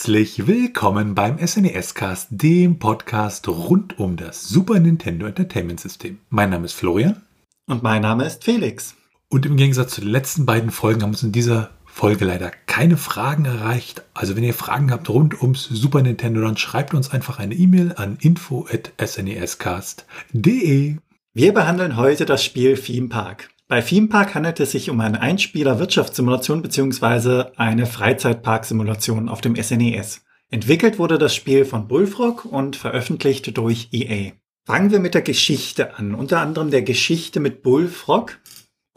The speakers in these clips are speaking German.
Herzlich willkommen beim SNES Cast, dem Podcast rund um das Super Nintendo Entertainment System. Mein Name ist Florian. Und mein Name ist Felix. Und im Gegensatz zu den letzten beiden Folgen haben uns in dieser Folge leider keine Fragen erreicht. Also wenn ihr Fragen habt rund ums Super Nintendo, dann schreibt uns einfach eine E-Mail an info@snescast.de. Wir behandeln heute das Spiel Theme Park. Bei Theme Park handelt es sich um eine Einspieler-Wirtschaftssimulation bzw. eine Freizeitpark-Simulation auf dem SNES. Entwickelt wurde das Spiel von Bullfrog und veröffentlicht durch EA. Fangen wir mit der Geschichte an, unter anderem der Geschichte mit Bullfrog.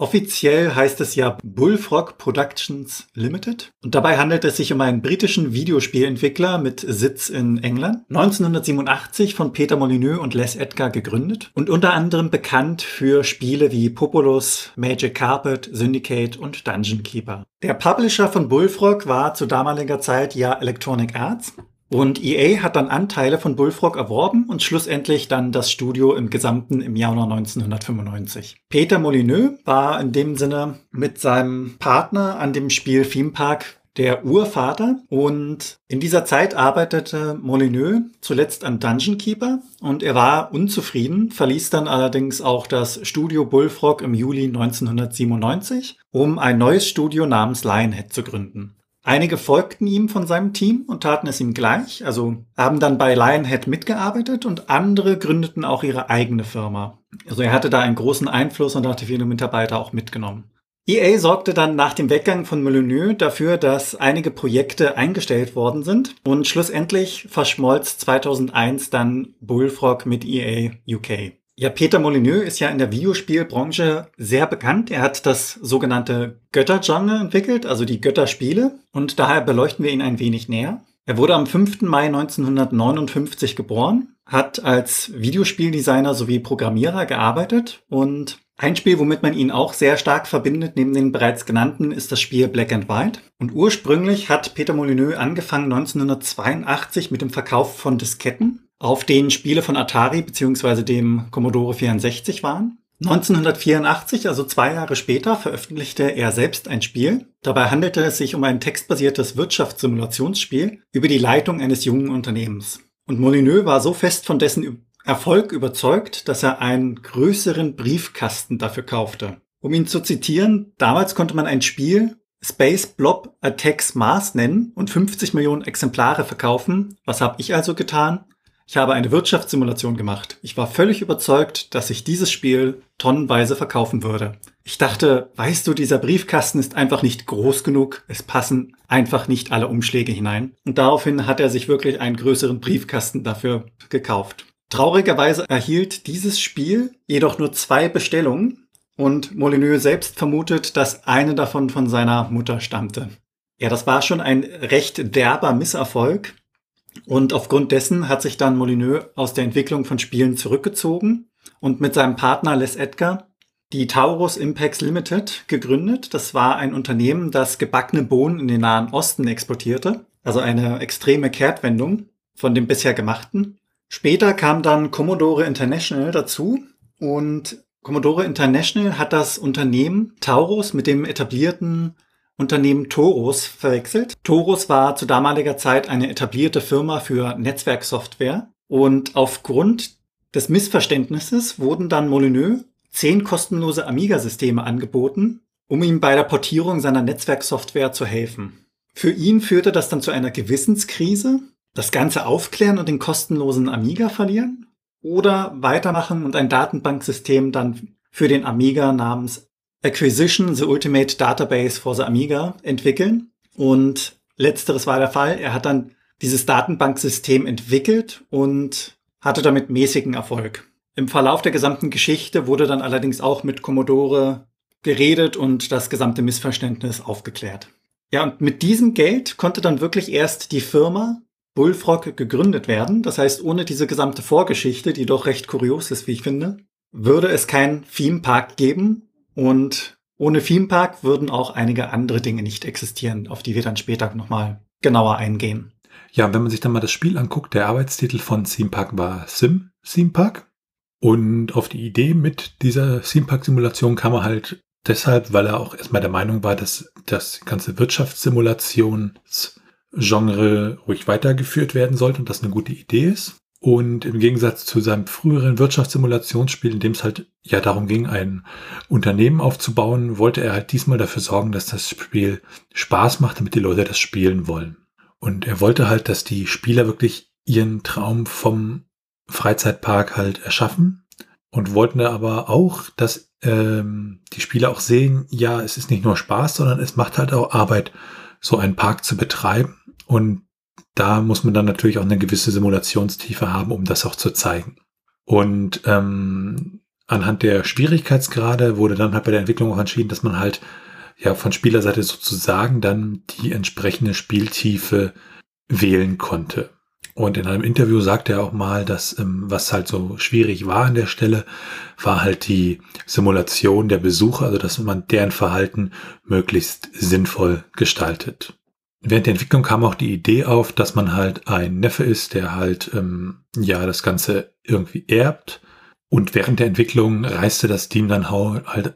Offiziell heißt es ja Bullfrog Productions Limited. Und dabei handelt es sich um einen britischen Videospielentwickler mit Sitz in England, 1987 von Peter Molyneux und Les Edgar gegründet und unter anderem bekannt für Spiele wie Populous, Magic Carpet, Syndicate und Dungeon Keeper. Der Publisher von Bullfrog war zu damaliger Zeit ja Electronic Arts und EA hat dann Anteile von Bullfrog erworben und schlussendlich dann das Studio im Gesamten im Januar 1995. Peter Molyneux war in dem Sinne mit seinem Partner an dem Spiel Theme Park der Urvater und in dieser Zeit arbeitete Molyneux zuletzt an Dungeon Keeper und er war unzufrieden, verließ dann allerdings auch das Studio Bullfrog im Juli 1997, um ein neues Studio namens Lionhead zu gründen. Einige folgten ihm von seinem Team und taten es ihm gleich, also haben dann bei Lionhead mitgearbeitet und andere gründeten auch ihre eigene Firma. Also er hatte da einen großen Einfluss und hatte viele Mitarbeiter auch mitgenommen. EA sorgte dann nach dem Weggang von Molyneux dafür, dass einige Projekte eingestellt worden sind und schlussendlich verschmolz 2001 dann Bullfrog mit EA UK. Ja, Peter Molyneux ist ja in der Videospielbranche sehr bekannt. Er hat das sogenannte Göttergenre entwickelt, also die Götterspiele, und daher beleuchten wir ihn ein wenig näher. Er wurde am 5. Mai 1959 geboren, hat als Videospieldesigner sowie Programmierer gearbeitet und ein Spiel, womit man ihn auch sehr stark verbindet, neben den bereits genannten, ist das Spiel Black and White. Und ursprünglich hat Peter Molyneux angefangen 1982 mit dem Verkauf von Disketten auf denen Spiele von Atari bzw. dem Commodore 64 waren. 1984, also zwei Jahre später, veröffentlichte er selbst ein Spiel. Dabei handelte es sich um ein textbasiertes Wirtschaftssimulationsspiel über die Leitung eines jungen Unternehmens. Und Molyneux war so fest von dessen Erfolg überzeugt, dass er einen größeren Briefkasten dafür kaufte. Um ihn zu zitieren, damals konnte man ein Spiel Space Blob Attacks Mars nennen und 50 Millionen Exemplare verkaufen. Was habe ich also getan? Ich habe eine Wirtschaftssimulation gemacht. Ich war völlig überzeugt, dass ich dieses Spiel tonnenweise verkaufen würde. Ich dachte, weißt du, dieser Briefkasten ist einfach nicht groß genug. Es passen einfach nicht alle Umschläge hinein. Und daraufhin hat er sich wirklich einen größeren Briefkasten dafür gekauft. Traurigerweise erhielt dieses Spiel jedoch nur zwei Bestellungen und Molyneux selbst vermutet, dass eine davon von seiner Mutter stammte. Ja, das war schon ein recht derber Misserfolg. Und aufgrund dessen hat sich dann Molyneux aus der Entwicklung von Spielen zurückgezogen und mit seinem Partner Les Edgar die Taurus Impex Limited gegründet. Das war ein Unternehmen, das gebackene Bohnen in den Nahen Osten exportierte. Also eine extreme Kehrtwendung von dem bisher gemachten. Später kam dann Commodore International dazu und Commodore International hat das Unternehmen Taurus mit dem etablierten Unternehmen Torus verwechselt. Torus war zu damaliger Zeit eine etablierte Firma für Netzwerksoftware und aufgrund des Missverständnisses wurden dann Molyneux zehn kostenlose Amiga-Systeme angeboten, um ihm bei der Portierung seiner Netzwerksoftware zu helfen. Für ihn führte das dann zu einer Gewissenskrise, das Ganze aufklären und den kostenlosen Amiga verlieren oder weitermachen und ein Datenbanksystem dann für den Amiga namens Acquisition, The Ultimate Database for the Amiga, entwickeln. Und letzteres war der Fall. Er hat dann dieses Datenbanksystem entwickelt und hatte damit mäßigen Erfolg. Im Verlauf der gesamten Geschichte wurde dann allerdings auch mit Commodore geredet und das gesamte Missverständnis aufgeklärt. Ja, und mit diesem Geld konnte dann wirklich erst die Firma Bullfrog gegründet werden. Das heißt, ohne diese gesamte Vorgeschichte, die doch recht kurios ist, wie ich finde, würde es kein Theme Park geben und ohne Theme Park würden auch einige andere Dinge nicht existieren, auf die wir dann später nochmal genauer eingehen. Ja, wenn man sich dann mal das Spiel anguckt, der Arbeitstitel von Theme Park war Sim Theme Park. Und auf die Idee mit dieser Theme Park Simulation kam er halt deshalb, weil er auch erstmal der Meinung war, dass das ganze Wirtschaftssimulations Genre ruhig weitergeführt werden sollte und das eine gute Idee ist. Und im Gegensatz zu seinem früheren Wirtschaftssimulationsspiel, in dem es halt ja darum ging, ein Unternehmen aufzubauen, wollte er halt diesmal dafür sorgen, dass das Spiel Spaß macht, damit die Leute das spielen wollen. Und er wollte halt, dass die Spieler wirklich ihren Traum vom Freizeitpark halt erschaffen und wollten aber auch, dass ähm, die Spieler auch sehen, ja, es ist nicht nur Spaß, sondern es macht halt auch Arbeit, so einen Park zu betreiben. Und da muss man dann natürlich auch eine gewisse Simulationstiefe haben, um das auch zu zeigen. Und ähm, anhand der Schwierigkeitsgrade wurde dann halt bei der Entwicklung auch entschieden, dass man halt ja von Spielerseite sozusagen dann die entsprechende Spieltiefe wählen konnte. Und in einem Interview sagte er auch mal, dass ähm, was halt so schwierig war an der Stelle, war halt die Simulation der Besucher, also dass man deren Verhalten möglichst sinnvoll gestaltet. Während der Entwicklung kam auch die Idee auf, dass man halt ein Neffe ist, der halt ähm, ja das Ganze irgendwie erbt. Und während der Entwicklung reiste das Team dann halt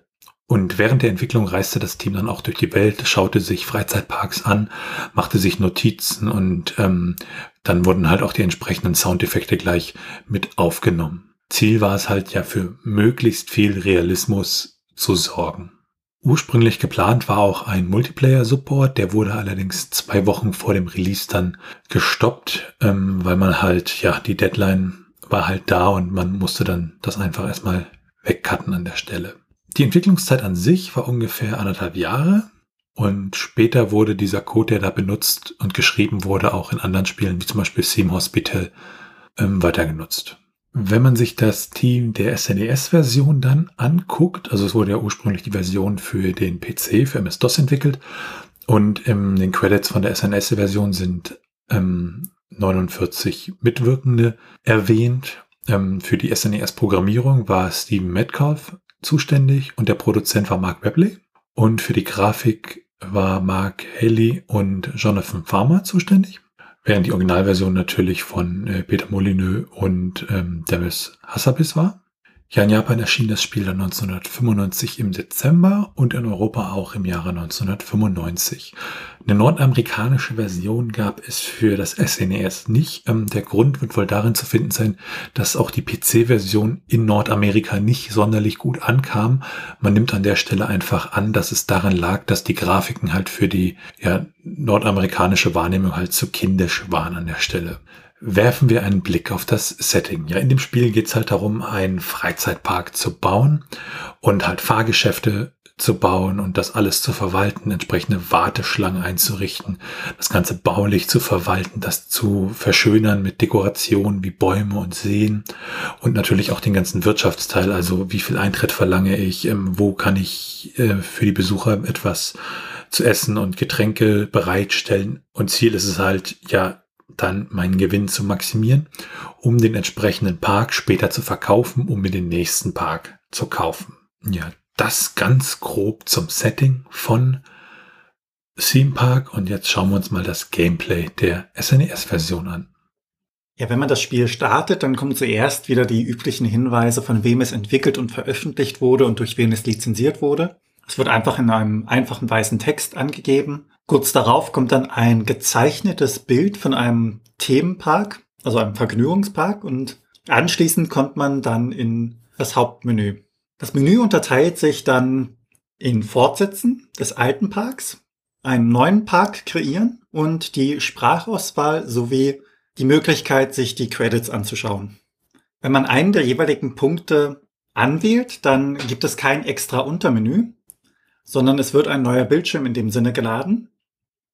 und während der Entwicklung reiste das Team dann auch durch die Welt, schaute sich Freizeitparks an, machte sich Notizen und ähm, dann wurden halt auch die entsprechenden Soundeffekte gleich mit aufgenommen. Ziel war es halt ja für möglichst viel Realismus zu sorgen. Ursprünglich geplant war auch ein Multiplayer-Support, der wurde allerdings zwei Wochen vor dem Release dann gestoppt, ähm, weil man halt, ja, die Deadline war halt da und man musste dann das einfach erstmal wegcutten an der Stelle. Die Entwicklungszeit an sich war ungefähr anderthalb Jahre und später wurde dieser Code, der da benutzt und geschrieben wurde, auch in anderen Spielen, wie zum Beispiel Theme Hospital, ähm, weiter genutzt. Wenn man sich das Team der SNES-Version dann anguckt, also es wurde ja ursprünglich die Version für den PC, für MS-DOS entwickelt und in den Credits von der SNES-Version sind ähm, 49 Mitwirkende erwähnt. Ähm, für die SNES-Programmierung war Steven Metcalf zuständig und der Produzent war Mark Webley. Und für die Grafik war Mark Haley und Jonathan Farmer zuständig während die Originalversion natürlich von äh, Peter Molyneux und ähm, Demis Hassabis war. Ja, in Japan erschien das Spiel dann 1995 im Dezember und in Europa auch im Jahre 1995. Eine nordamerikanische Version gab es für das SNES e nicht. Ähm, der Grund wird wohl darin zu finden sein, dass auch die PC-Version in Nordamerika nicht sonderlich gut ankam. Man nimmt an der Stelle einfach an, dass es daran lag, dass die Grafiken halt für die ja, nordamerikanische Wahrnehmung halt zu kindisch waren an der Stelle werfen wir einen Blick auf das Setting. Ja, in dem Spiel geht es halt darum, einen Freizeitpark zu bauen und halt Fahrgeschäfte zu bauen und das alles zu verwalten, entsprechende Warteschlangen einzurichten, das Ganze baulich zu verwalten, das zu verschönern mit Dekorationen wie Bäume und Seen und natürlich auch den ganzen Wirtschaftsteil, also wie viel Eintritt verlange ich, ähm, wo kann ich äh, für die Besucher etwas zu essen und Getränke bereitstellen. Und Ziel ist es halt, ja, dann meinen Gewinn zu maximieren, um den entsprechenden Park später zu verkaufen, um mir den nächsten Park zu kaufen. Ja, das ganz grob zum Setting von Theme Park und jetzt schauen wir uns mal das Gameplay der SNES-Version an. Ja, wenn man das Spiel startet, dann kommen zuerst wieder die üblichen Hinweise, von wem es entwickelt und veröffentlicht wurde und durch wen es lizenziert wurde. Es wird einfach in einem einfachen weißen Text angegeben. Kurz darauf kommt dann ein gezeichnetes Bild von einem Themenpark, also einem Vergnügungspark und anschließend kommt man dann in das Hauptmenü. Das Menü unterteilt sich dann in Fortsetzen des alten Parks, einen neuen Park kreieren und die Sprachauswahl sowie die Möglichkeit, sich die Credits anzuschauen. Wenn man einen der jeweiligen Punkte anwählt, dann gibt es kein extra Untermenü, sondern es wird ein neuer Bildschirm in dem Sinne geladen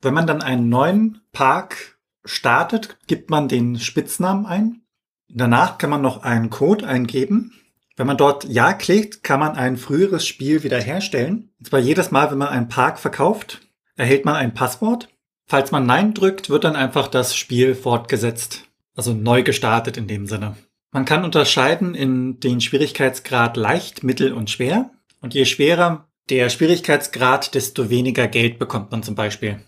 wenn man dann einen neuen Park startet, gibt man den Spitznamen ein. Danach kann man noch einen Code eingeben. Wenn man dort Ja klickt, kann man ein früheres Spiel wiederherstellen. Und zwar jedes Mal, wenn man einen Park verkauft, erhält man ein Passwort. Falls man Nein drückt, wird dann einfach das Spiel fortgesetzt. Also neu gestartet in dem Sinne. Man kann unterscheiden in den Schwierigkeitsgrad leicht, mittel und schwer. Und je schwerer der Schwierigkeitsgrad, desto weniger Geld bekommt man zum Beispiel.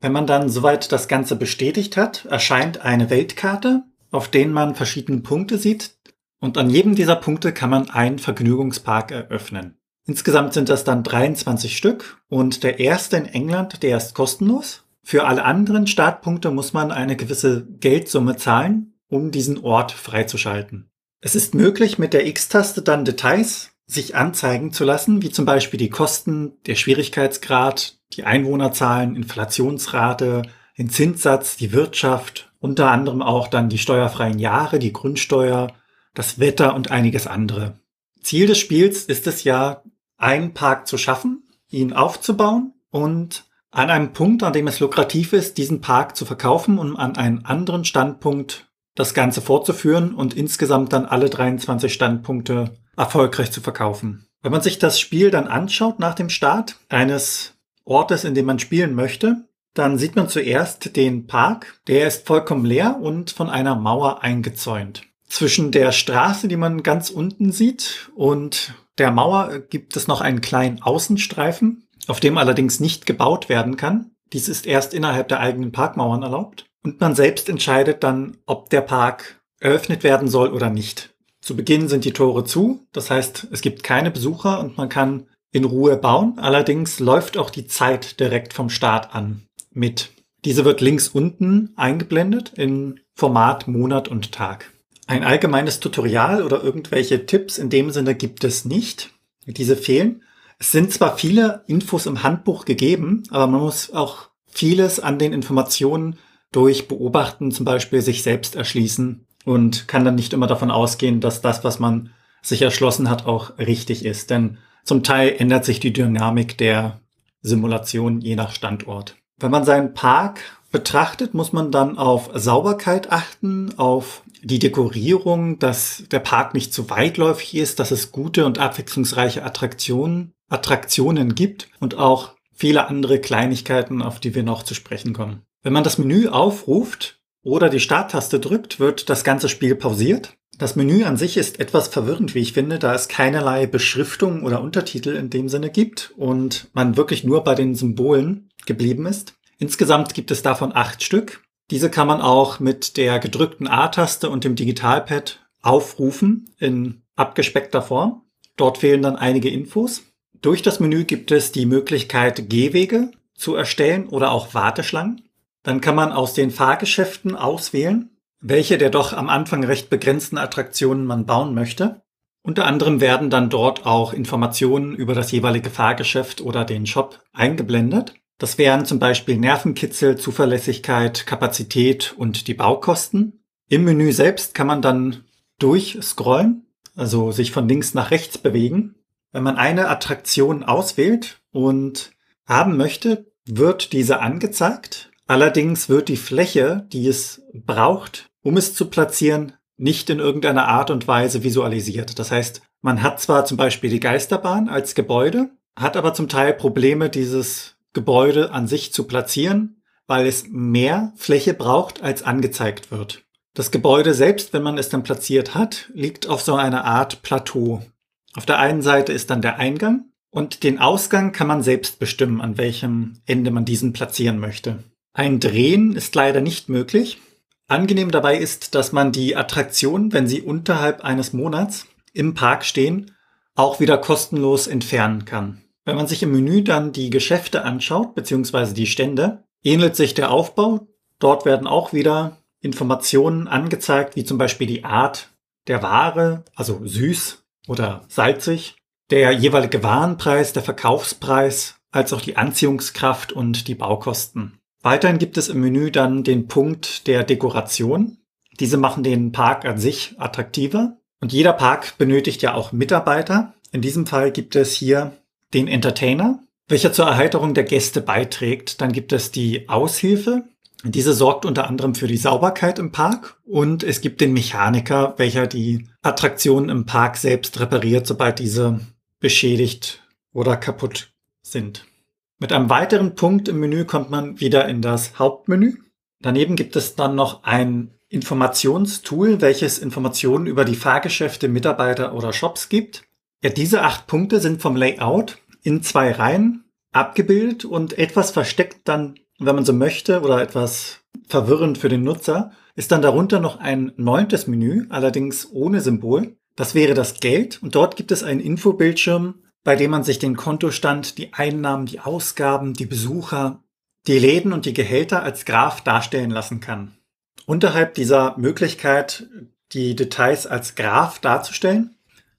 Wenn man dann soweit das Ganze bestätigt hat, erscheint eine Weltkarte, auf denen man verschiedene Punkte sieht und an jedem dieser Punkte kann man einen Vergnügungspark eröffnen. Insgesamt sind das dann 23 Stück und der erste in England, der ist kostenlos. Für alle anderen Startpunkte muss man eine gewisse Geldsumme zahlen, um diesen Ort freizuschalten. Es ist möglich, mit der X-Taste dann Details sich anzeigen zu lassen, wie zum Beispiel die Kosten, der Schwierigkeitsgrad, die Einwohnerzahlen, Inflationsrate, den Zinssatz, die Wirtschaft, unter anderem auch dann die steuerfreien Jahre, die Grundsteuer, das Wetter und einiges andere. Ziel des Spiels ist es ja, einen Park zu schaffen, ihn aufzubauen und an einem Punkt, an dem es lukrativ ist, diesen Park zu verkaufen, um an einen anderen Standpunkt das Ganze fortzuführen und insgesamt dann alle 23 Standpunkte erfolgreich zu verkaufen. Wenn man sich das Spiel dann anschaut nach dem Start eines Ortes, in dem man spielen möchte, dann sieht man zuerst den Park. Der ist vollkommen leer und von einer Mauer eingezäunt. Zwischen der Straße, die man ganz unten sieht, und der Mauer gibt es noch einen kleinen Außenstreifen, auf dem allerdings nicht gebaut werden kann. Dies ist erst innerhalb der eigenen Parkmauern erlaubt. Und man selbst entscheidet dann, ob der Park eröffnet werden soll oder nicht. Zu Beginn sind die Tore zu, das heißt, es gibt keine Besucher und man kann in Ruhe bauen. Allerdings läuft auch die Zeit direkt vom Start an mit. Diese wird links unten eingeblendet in Format Monat und Tag. Ein allgemeines Tutorial oder irgendwelche Tipps in dem Sinne gibt es nicht. Diese fehlen. Es sind zwar viele Infos im Handbuch gegeben, aber man muss auch vieles an den Informationen durch Beobachten zum Beispiel sich selbst erschließen und kann dann nicht immer davon ausgehen, dass das, was man sich erschlossen hat, auch richtig ist. Denn zum Teil ändert sich die Dynamik der Simulation je nach Standort. Wenn man seinen Park betrachtet, muss man dann auf Sauberkeit achten, auf die Dekorierung, dass der Park nicht zu weitläufig ist, dass es gute und abwechslungsreiche Attraktionen, Attraktionen gibt und auch viele andere Kleinigkeiten, auf die wir noch zu sprechen kommen. Wenn man das Menü aufruft oder die Starttaste drückt, wird das ganze Spiel pausiert. Das Menü an sich ist etwas verwirrend, wie ich finde, da es keinerlei Beschriftung oder Untertitel in dem Sinne gibt und man wirklich nur bei den Symbolen geblieben ist. Insgesamt gibt es davon acht Stück. Diese kann man auch mit der gedrückten A-Taste und dem Digitalpad aufrufen in abgespeckter Form. Dort fehlen dann einige Infos. Durch das Menü gibt es die Möglichkeit, Gehwege zu erstellen oder auch Warteschlangen. Dann kann man aus den Fahrgeschäften auswählen, welche der doch am Anfang recht begrenzten Attraktionen man bauen möchte. Unter anderem werden dann dort auch Informationen über das jeweilige Fahrgeschäft oder den Shop eingeblendet. Das wären zum Beispiel Nervenkitzel, Zuverlässigkeit, Kapazität und die Baukosten. Im Menü selbst kann man dann durchscrollen, also sich von links nach rechts bewegen. Wenn man eine Attraktion auswählt und haben möchte, wird diese angezeigt. Allerdings wird die Fläche, die es braucht, um es zu platzieren, nicht in irgendeiner Art und Weise visualisiert. Das heißt, man hat zwar zum Beispiel die Geisterbahn als Gebäude, hat aber zum Teil Probleme, dieses Gebäude an sich zu platzieren, weil es mehr Fläche braucht, als angezeigt wird. Das Gebäude selbst, wenn man es dann platziert hat, liegt auf so einer Art Plateau. Auf der einen Seite ist dann der Eingang und den Ausgang kann man selbst bestimmen, an welchem Ende man diesen platzieren möchte. Ein Drehen ist leider nicht möglich. Angenehm dabei ist, dass man die Attraktionen, wenn sie unterhalb eines Monats im Park stehen, auch wieder kostenlos entfernen kann. Wenn man sich im Menü dann die Geschäfte anschaut, beziehungsweise die Stände, ähnelt sich der Aufbau. Dort werden auch wieder Informationen angezeigt, wie zum Beispiel die Art der Ware, also süß oder salzig, der jeweilige Warenpreis, der Verkaufspreis, als auch die Anziehungskraft und die Baukosten. Weiterhin gibt es im Menü dann den Punkt der Dekoration. Diese machen den Park an sich attraktiver. Und jeder Park benötigt ja auch Mitarbeiter. In diesem Fall gibt es hier den Entertainer, welcher zur Erheiterung der Gäste beiträgt. Dann gibt es die Aushilfe. Diese sorgt unter anderem für die Sauberkeit im Park und es gibt den Mechaniker, welcher die Attraktionen im Park selbst repariert, sobald diese beschädigt oder kaputt sind. Mit einem weiteren Punkt im Menü kommt man wieder in das Hauptmenü. Daneben gibt es dann noch ein Informationstool, welches Informationen über die Fahrgeschäfte, Mitarbeiter oder Shops gibt. Ja, diese acht Punkte sind vom Layout in zwei Reihen abgebildet und etwas versteckt dann, wenn man so möchte, oder etwas verwirrend für den Nutzer, ist dann darunter noch ein neuntes Menü, allerdings ohne Symbol. Das wäre das Geld und dort gibt es einen Infobildschirm, bei dem man sich den Kontostand, die Einnahmen, die Ausgaben, die Besucher, die Läden und die Gehälter als Graph darstellen lassen kann. Unterhalb dieser Möglichkeit, die Details als Graph darzustellen,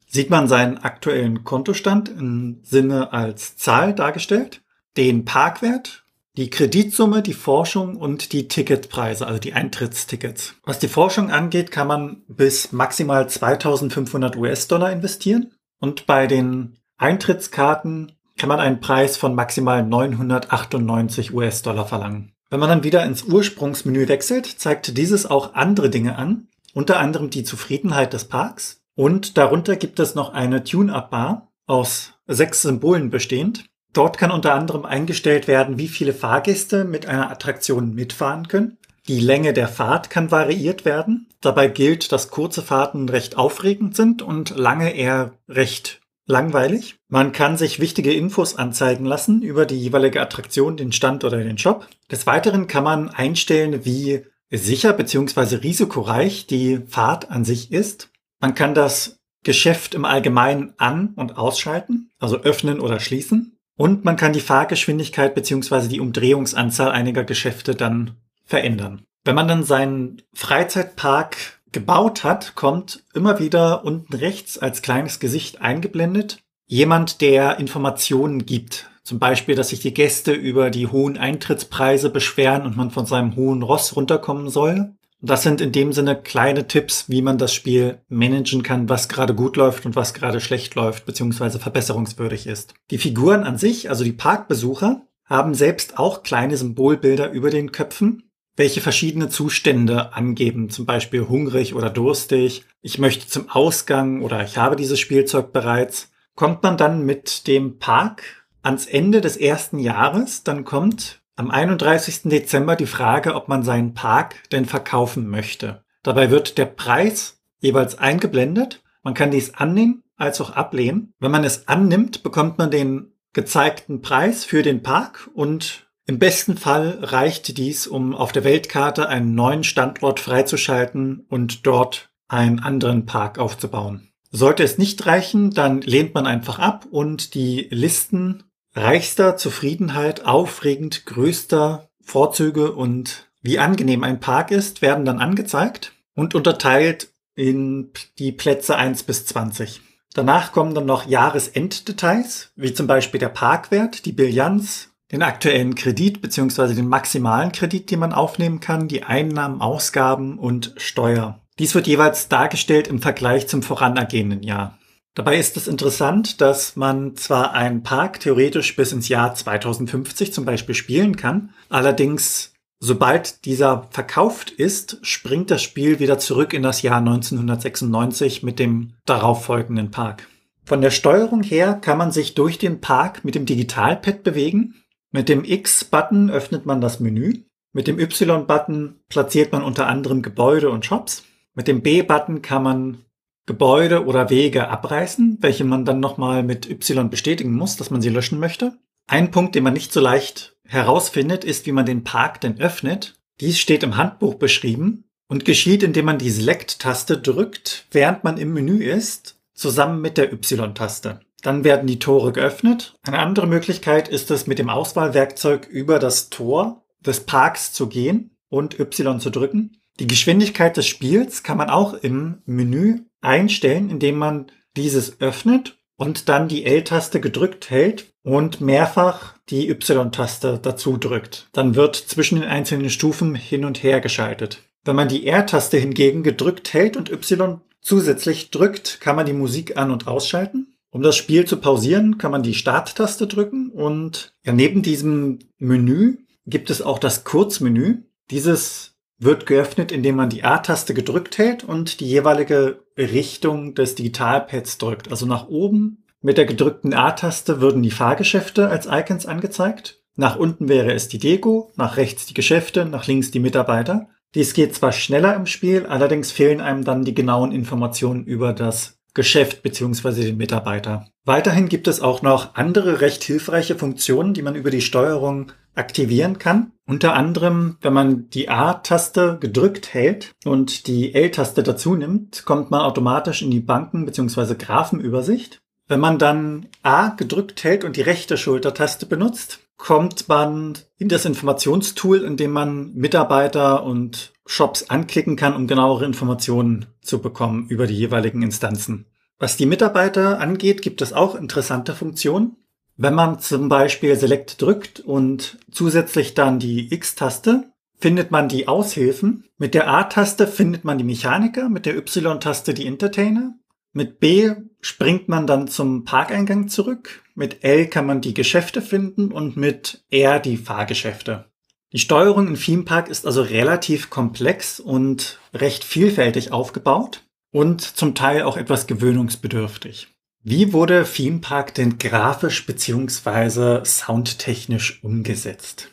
sieht man seinen aktuellen Kontostand im Sinne als Zahl dargestellt, den Parkwert, die Kreditsumme, die Forschung und die Ticketpreise, also die Eintrittstickets. Was die Forschung angeht, kann man bis maximal 2500 US-Dollar investieren und bei den Eintrittskarten kann man einen Preis von maximal 998 US-Dollar verlangen. Wenn man dann wieder ins Ursprungsmenü wechselt, zeigt dieses auch andere Dinge an, unter anderem die Zufriedenheit des Parks. Und darunter gibt es noch eine Tune-Up-Bar aus sechs Symbolen bestehend. Dort kann unter anderem eingestellt werden, wie viele Fahrgäste mit einer Attraktion mitfahren können. Die Länge der Fahrt kann variiert werden. Dabei gilt, dass kurze Fahrten recht aufregend sind und lange eher recht langweilig. Man kann sich wichtige Infos anzeigen lassen über die jeweilige Attraktion, den Stand oder den Shop. Des Weiteren kann man einstellen, wie sicher bzw. risikoreich die Fahrt an sich ist. Man kann das Geschäft im Allgemeinen an- und ausschalten, also öffnen oder schließen. Und man kann die Fahrgeschwindigkeit bzw. die Umdrehungsanzahl einiger Geschäfte dann verändern. Wenn man dann seinen Freizeitpark gebaut hat, kommt immer wieder unten rechts als kleines Gesicht eingeblendet jemand, der Informationen gibt. Zum Beispiel, dass sich die Gäste über die hohen Eintrittspreise beschweren und man von seinem hohen Ross runterkommen soll. Das sind in dem Sinne kleine Tipps, wie man das Spiel managen kann, was gerade gut läuft und was gerade schlecht läuft, beziehungsweise verbesserungswürdig ist. Die Figuren an sich, also die Parkbesucher, haben selbst auch kleine Symbolbilder über den Köpfen, welche verschiedene Zustände angeben, zum Beispiel hungrig oder durstig, ich möchte zum Ausgang oder ich habe dieses Spielzeug bereits. Kommt man dann mit dem Park ans Ende des ersten Jahres, dann kommt am 31. Dezember die Frage, ob man seinen Park denn verkaufen möchte. Dabei wird der Preis jeweils eingeblendet. Man kann dies annehmen als auch ablehnen. Wenn man es annimmt, bekommt man den gezeigten Preis für den Park und im besten Fall reicht dies, um auf der Weltkarte einen neuen Standort freizuschalten und dort einen anderen Park aufzubauen. Sollte es nicht reichen, dann lehnt man einfach ab und die Listen reichster Zufriedenheit, aufregend größter Vorzüge und wie angenehm ein Park ist, werden dann angezeigt und unterteilt in die Plätze 1 bis 20. Danach kommen dann noch Jahresenddetails, wie zum Beispiel der Parkwert, die Bilanz, den aktuellen Kredit bzw. den maximalen Kredit, den man aufnehmen kann, die Einnahmen, Ausgaben und Steuer. Dies wird jeweils dargestellt im Vergleich zum voranergehenden Jahr. Dabei ist es interessant, dass man zwar einen Park theoretisch bis ins Jahr 2050 zum Beispiel spielen kann, allerdings sobald dieser verkauft ist, springt das Spiel wieder zurück in das Jahr 1996 mit dem darauffolgenden Park. Von der Steuerung her kann man sich durch den Park mit dem Digitalpad bewegen mit dem X-Button öffnet man das Menü. Mit dem Y-Button platziert man unter anderem Gebäude und Shops. Mit dem B-Button kann man Gebäude oder Wege abreißen, welche man dann nochmal mit Y bestätigen muss, dass man sie löschen möchte. Ein Punkt, den man nicht so leicht herausfindet, ist, wie man den Park denn öffnet. Dies steht im Handbuch beschrieben und geschieht, indem man die Select-Taste drückt, während man im Menü ist, zusammen mit der Y-Taste. Dann werden die Tore geöffnet. Eine andere Möglichkeit ist es, mit dem Auswahlwerkzeug über das Tor des Parks zu gehen und Y zu drücken. Die Geschwindigkeit des Spiels kann man auch im Menü einstellen, indem man dieses öffnet und dann die L-Taste gedrückt hält und mehrfach die Y-Taste dazu drückt. Dann wird zwischen den einzelnen Stufen hin und her geschaltet. Wenn man die R-Taste hingegen gedrückt hält und Y zusätzlich drückt, kann man die Musik an- und ausschalten. Um das Spiel zu pausieren, kann man die Starttaste drücken und ja, neben diesem Menü gibt es auch das Kurzmenü. Dieses wird geöffnet, indem man die A-Taste gedrückt hält und die jeweilige Richtung des Digitalpads drückt. Also nach oben mit der gedrückten A-Taste würden die Fahrgeschäfte als Icons angezeigt. Nach unten wäre es die Deko, nach rechts die Geschäfte, nach links die Mitarbeiter. Dies geht zwar schneller im Spiel, allerdings fehlen einem dann die genauen Informationen über das Geschäft beziehungsweise den Mitarbeiter. Weiterhin gibt es auch noch andere recht hilfreiche Funktionen, die man über die Steuerung aktivieren kann. Unter anderem, wenn man die A-Taste gedrückt hält und die L-Taste dazu nimmt, kommt man automatisch in die Banken- beziehungsweise Graphenübersicht. Wenn man dann A gedrückt hält und die rechte Schultertaste benutzt, kommt man in das Informationstool, in dem man Mitarbeiter und Shops anklicken kann, um genauere Informationen zu bekommen über die jeweiligen Instanzen. Was die Mitarbeiter angeht, gibt es auch interessante Funktionen. Wenn man zum Beispiel Select drückt und zusätzlich dann die X-Taste, findet man die Aushilfen. Mit der A-Taste findet man die Mechaniker, mit der Y-Taste die Entertainer. Mit B springt man dann zum Parkeingang zurück. Mit L kann man die Geschäfte finden und mit R die Fahrgeschäfte. Die Steuerung im Theme Park ist also relativ komplex und recht vielfältig aufgebaut und zum Teil auch etwas gewöhnungsbedürftig. Wie wurde Theme Park denn grafisch beziehungsweise soundtechnisch umgesetzt?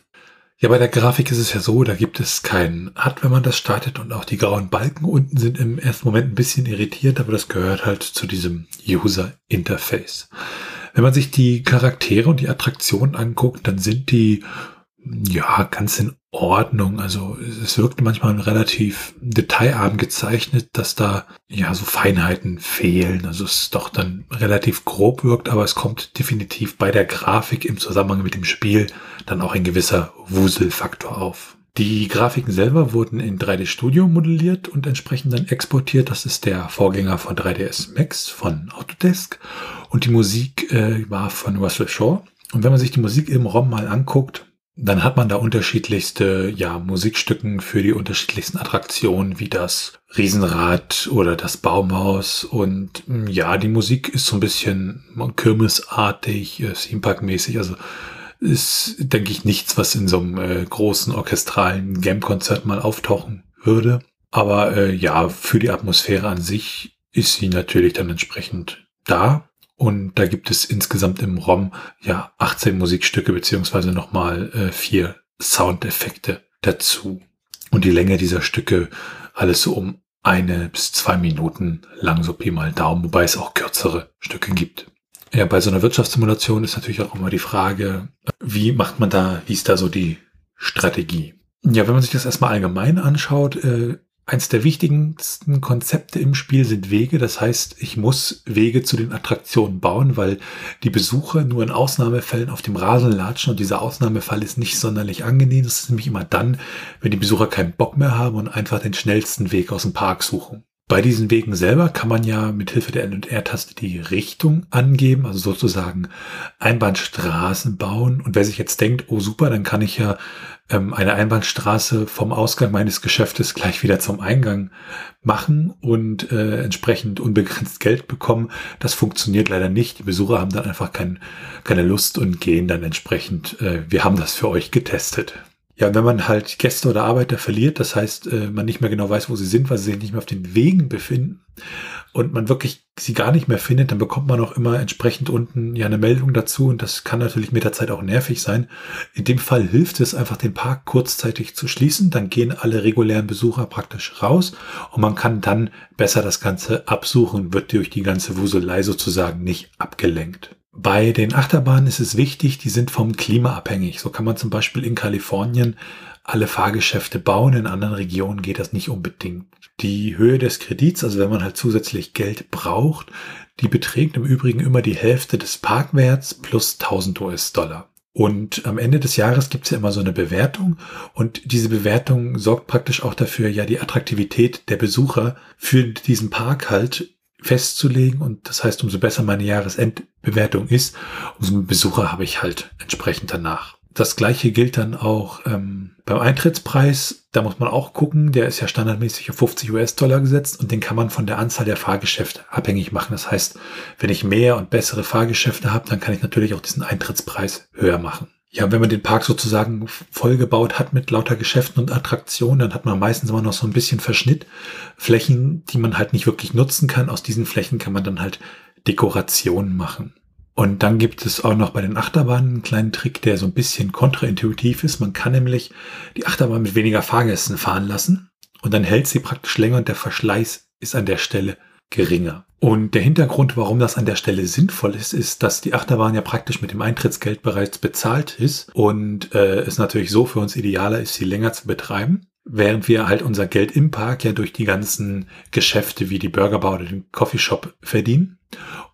Ja, bei der Grafik ist es ja so, da gibt es keinen Ad, wenn man das startet und auch die grauen Balken unten sind im ersten Moment ein bisschen irritiert, aber das gehört halt zu diesem User Interface. Wenn man sich die Charaktere und die Attraktionen anguckt, dann sind die ja, ganz in Ordnung. Also es wirkt manchmal relativ detailarm gezeichnet, dass da ja so Feinheiten fehlen. Also es doch dann relativ grob wirkt, aber es kommt definitiv bei der Grafik im Zusammenhang mit dem Spiel dann auch ein gewisser Wuselfaktor auf. Die Grafiken selber wurden in 3D Studio modelliert und entsprechend dann exportiert. Das ist der Vorgänger von 3ds Max von Autodesk und die Musik äh, war von Russell Shaw. Und wenn man sich die Musik im ROM mal anguckt, dann hat man da unterschiedlichste, ja, Musikstücken für die unterschiedlichsten Attraktionen, wie das Riesenrad oder das Baumhaus. Und hm, ja, die Musik ist so ein bisschen kirmesartig, äh, Theme-Park-mäßig. Also ist, denke ich, nichts, was in so einem äh, großen orchestralen Game-Konzert mal auftauchen würde. Aber äh, ja, für die Atmosphäre an sich ist sie natürlich dann entsprechend da. Und da gibt es insgesamt im ROM ja 18 Musikstücke beziehungsweise nochmal äh, vier Soundeffekte dazu. Und die Länge dieser Stücke alles so um eine bis zwei Minuten lang, so Pi mal Daumen, wobei es auch kürzere Stücke gibt. Ja, bei so einer Wirtschaftssimulation ist natürlich auch immer die Frage, wie macht man da, wie ist da so die Strategie? Ja, wenn man sich das erstmal allgemein anschaut, äh, Eins der wichtigsten Konzepte im Spiel sind Wege. Das heißt, ich muss Wege zu den Attraktionen bauen, weil die Besucher nur in Ausnahmefällen auf dem Rasen latschen und dieser Ausnahmefall ist nicht sonderlich angenehm. Das ist nämlich immer dann, wenn die Besucher keinen Bock mehr haben und einfach den schnellsten Weg aus dem Park suchen. Bei diesen Wegen selber kann man ja mit Hilfe der L- und R-Taste die Richtung angeben, also sozusagen Einbahnstraßen bauen. Und wer sich jetzt denkt, oh super, dann kann ich ja ähm, eine Einbahnstraße vom Ausgang meines Geschäftes gleich wieder zum Eingang machen und äh, entsprechend unbegrenzt Geld bekommen. Das funktioniert leider nicht. Die Besucher haben dann einfach kein, keine Lust und gehen dann entsprechend. Äh, wir haben das für euch getestet. Ja, wenn man halt Gäste oder Arbeiter verliert, das heißt, äh, man nicht mehr genau weiß, wo sie sind, weil sie sich nicht mehr auf den Wegen befinden und man wirklich sie gar nicht mehr findet, dann bekommt man auch immer entsprechend unten ja eine Meldung dazu und das kann natürlich mit der Zeit auch nervig sein. In dem Fall hilft es einfach, den Park kurzzeitig zu schließen, dann gehen alle regulären Besucher praktisch raus und man kann dann besser das Ganze absuchen, wird durch die ganze Wuselei sozusagen nicht abgelenkt. Bei den Achterbahnen ist es wichtig, die sind vom Klima abhängig. So kann man zum Beispiel in Kalifornien alle Fahrgeschäfte bauen, in anderen Regionen geht das nicht unbedingt. Die Höhe des Kredits, also wenn man halt zusätzlich Geld braucht, die beträgt im Übrigen immer die Hälfte des Parkwerts plus 1000 US-Dollar. Und am Ende des Jahres gibt es ja immer so eine Bewertung und diese Bewertung sorgt praktisch auch dafür, ja die Attraktivität der Besucher für diesen Park halt festzulegen. Und das heißt, umso besser meine Jahresendbewertung ist, umso mehr Besucher habe ich halt entsprechend danach. Das gleiche gilt dann auch ähm, beim Eintrittspreis. Da muss man auch gucken. Der ist ja standardmäßig auf 50 US-Dollar gesetzt und den kann man von der Anzahl der Fahrgeschäfte abhängig machen. Das heißt, wenn ich mehr und bessere Fahrgeschäfte habe, dann kann ich natürlich auch diesen Eintrittspreis höher machen. Ja, wenn man den Park sozusagen vollgebaut hat mit lauter Geschäften und Attraktionen, dann hat man meistens immer noch so ein bisschen Verschnitt. Flächen, die man halt nicht wirklich nutzen kann. Aus diesen Flächen kann man dann halt Dekorationen machen. Und dann gibt es auch noch bei den Achterbahnen einen kleinen Trick, der so ein bisschen kontraintuitiv ist. Man kann nämlich die Achterbahn mit weniger Fahrgästen fahren lassen und dann hält sie praktisch länger und der Verschleiß ist an der Stelle geringer. Und der Hintergrund, warum das an der Stelle sinnvoll ist, ist, dass die Achterbahn ja praktisch mit dem Eintrittsgeld bereits bezahlt ist und äh, es natürlich so für uns idealer ist, sie länger zu betreiben, während wir halt unser Geld im Park ja durch die ganzen Geschäfte wie die Burgerbar oder den Coffeeshop verdienen.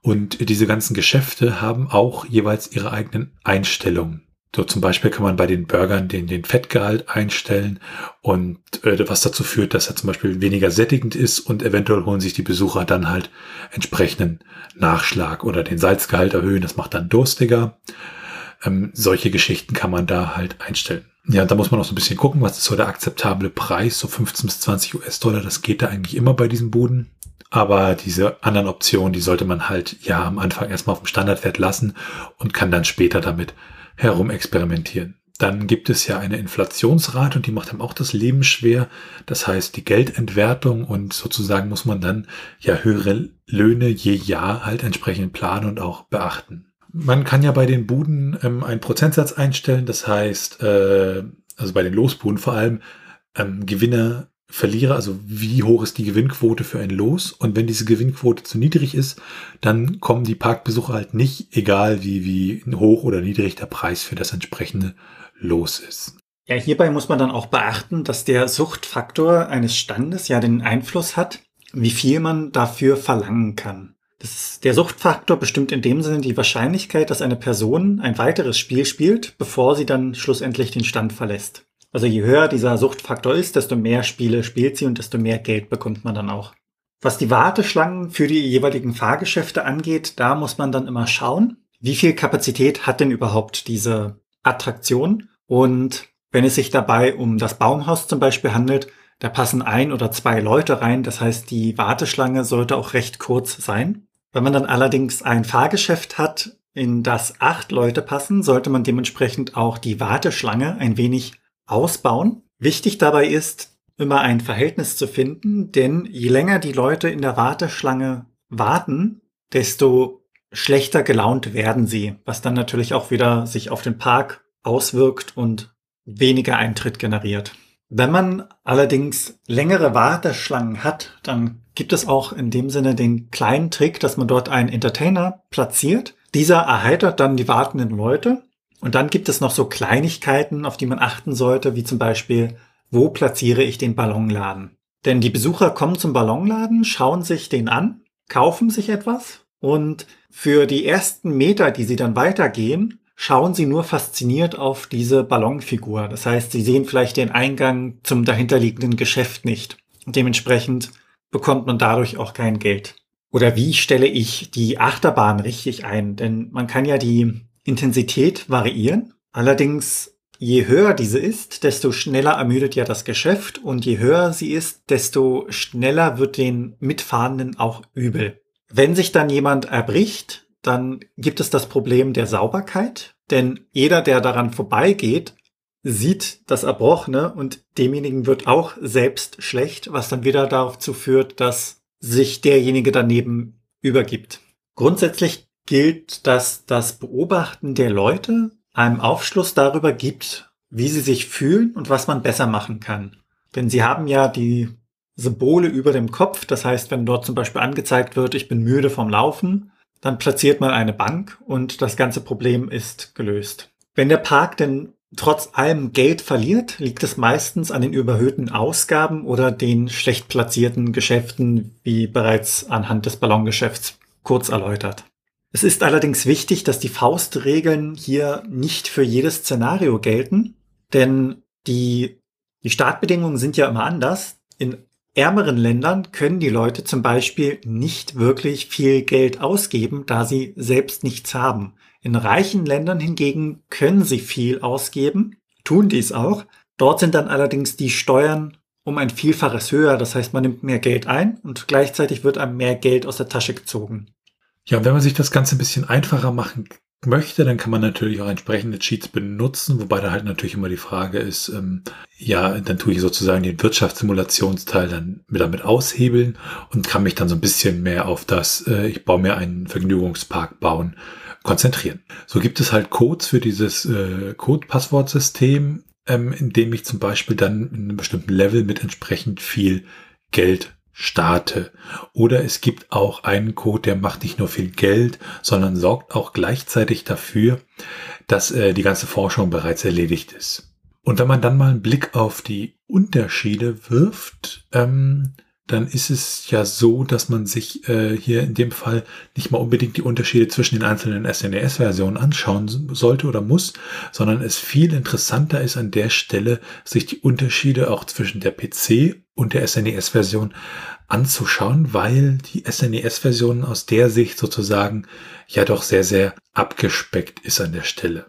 Und diese ganzen Geschäfte haben auch jeweils ihre eigenen Einstellungen So zum Beispiel kann man bei den Burgern den, den Fettgehalt einstellen und äh, was dazu führt, dass er zum Beispiel weniger sättigend ist und eventuell holen sich die Besucher dann halt entsprechenden Nachschlag oder den Salzgehalt erhöhen. Das macht dann durstiger. Ähm, solche Geschichten kann man da halt einstellen. Ja, da muss man auch so ein bisschen gucken, was ist so der akzeptable Preis, so 15 bis 20 US-Dollar, das geht da eigentlich immer bei diesen Buden. Aber diese anderen Optionen, die sollte man halt ja am Anfang erstmal auf dem Standardwert lassen und kann dann später damit herumexperimentieren. Dann gibt es ja eine Inflationsrate und die macht einem auch das Leben schwer. Das heißt, die Geldentwertung und sozusagen muss man dann ja höhere Löhne je Jahr halt entsprechend planen und auch beachten. Man kann ja bei den Buden ähm, einen Prozentsatz einstellen. Das heißt, äh, also bei den Losbuden vor allem, ähm, Gewinner verliere, also wie hoch ist die Gewinnquote für ein Los. Und wenn diese Gewinnquote zu niedrig ist, dann kommen die Parkbesucher halt nicht, egal wie, wie hoch oder niedrig der Preis für das entsprechende Los ist. Ja, hierbei muss man dann auch beachten, dass der Suchtfaktor eines Standes ja den Einfluss hat, wie viel man dafür verlangen kann. Ist, der Suchtfaktor bestimmt in dem Sinne die Wahrscheinlichkeit, dass eine Person ein weiteres Spiel spielt, bevor sie dann schlussendlich den Stand verlässt. Also je höher dieser Suchtfaktor ist, desto mehr Spiele spielt sie und desto mehr Geld bekommt man dann auch. Was die Warteschlangen für die jeweiligen Fahrgeschäfte angeht, da muss man dann immer schauen, wie viel Kapazität hat denn überhaupt diese Attraktion und wenn es sich dabei um das Baumhaus zum Beispiel handelt, da passen ein oder zwei Leute rein. Das heißt, die Warteschlange sollte auch recht kurz sein. Wenn man dann allerdings ein Fahrgeschäft hat, in das acht Leute passen, sollte man dementsprechend auch die Warteschlange ein wenig ausbauen. Wichtig dabei ist, immer ein Verhältnis zu finden, denn je länger die Leute in der Warteschlange warten, desto schlechter gelaunt werden sie, was dann natürlich auch wieder sich auf den Park auswirkt und weniger Eintritt generiert. Wenn man allerdings längere Warteschlangen hat, dann gibt es auch in dem Sinne den kleinen Trick, dass man dort einen Entertainer platziert. Dieser erheitert dann die wartenden Leute und dann gibt es noch so Kleinigkeiten, auf die man achten sollte, wie zum Beispiel, wo platziere ich den Ballonladen? Denn die Besucher kommen zum Ballonladen, schauen sich den an, kaufen sich etwas und für die ersten Meter, die sie dann weitergehen, schauen sie nur fasziniert auf diese Ballonfigur. Das heißt, sie sehen vielleicht den Eingang zum dahinterliegenden Geschäft nicht. Dementsprechend bekommt man dadurch auch kein Geld. Oder wie stelle ich die Achterbahn richtig ein? Denn man kann ja die Intensität variieren. Allerdings, je höher diese ist, desto schneller ermüdet ja das Geschäft und je höher sie ist, desto schneller wird den Mitfahrenden auch übel. Wenn sich dann jemand erbricht, dann gibt es das Problem der Sauberkeit, denn jeder, der daran vorbeigeht, sieht das Erbrochene und demjenigen wird auch selbst schlecht, was dann wieder dazu führt, dass sich derjenige daneben übergibt. Grundsätzlich gilt, dass das Beobachten der Leute einem Aufschluss darüber gibt, wie sie sich fühlen und was man besser machen kann. Denn sie haben ja die Symbole über dem Kopf. Das heißt, wenn dort zum Beispiel angezeigt wird, ich bin müde vom Laufen, dann platziert man eine Bank und das ganze Problem ist gelöst. Wenn der Park denn trotz allem Geld verliert, liegt es meistens an den überhöhten Ausgaben oder den schlecht platzierten Geschäften, wie bereits anhand des Ballongeschäfts kurz erläutert. Es ist allerdings wichtig, dass die Faustregeln hier nicht für jedes Szenario gelten, denn die, die Startbedingungen sind ja immer anders. In ärmeren Ländern können die Leute zum Beispiel nicht wirklich viel Geld ausgeben, da sie selbst nichts haben. In reichen Ländern hingegen können sie viel ausgeben, tun dies auch. Dort sind dann allerdings die Steuern um ein Vielfaches höher. Das heißt, man nimmt mehr Geld ein und gleichzeitig wird einem mehr Geld aus der Tasche gezogen. Ja, und wenn man sich das Ganze ein bisschen einfacher machen möchte, dann kann man natürlich auch entsprechende Cheats benutzen, wobei da halt natürlich immer die Frage ist, ähm, ja, dann tue ich sozusagen den Wirtschaftssimulationsteil dann mit damit aushebeln und kann mich dann so ein bisschen mehr auf das, äh, ich baue mir einen Vergnügungspark bauen, konzentrieren. So gibt es halt Codes für dieses äh, Code-Passwortsystem, ähm, in dem ich zum Beispiel dann in einem bestimmten Level mit entsprechend viel Geld starte. Oder es gibt auch einen Code, der macht nicht nur viel Geld, sondern sorgt auch gleichzeitig dafür, dass äh, die ganze Forschung bereits erledigt ist. Und wenn man dann mal einen Blick auf die Unterschiede wirft, ähm, dann ist es ja so, dass man sich äh, hier in dem Fall nicht mal unbedingt die Unterschiede zwischen den einzelnen SNES-Versionen anschauen sollte oder muss, sondern es viel interessanter ist an der Stelle, sich die Unterschiede auch zwischen der PC und der SNES-Version anzuschauen, weil die SNES-Version aus der Sicht sozusagen ja doch sehr, sehr abgespeckt ist an der Stelle.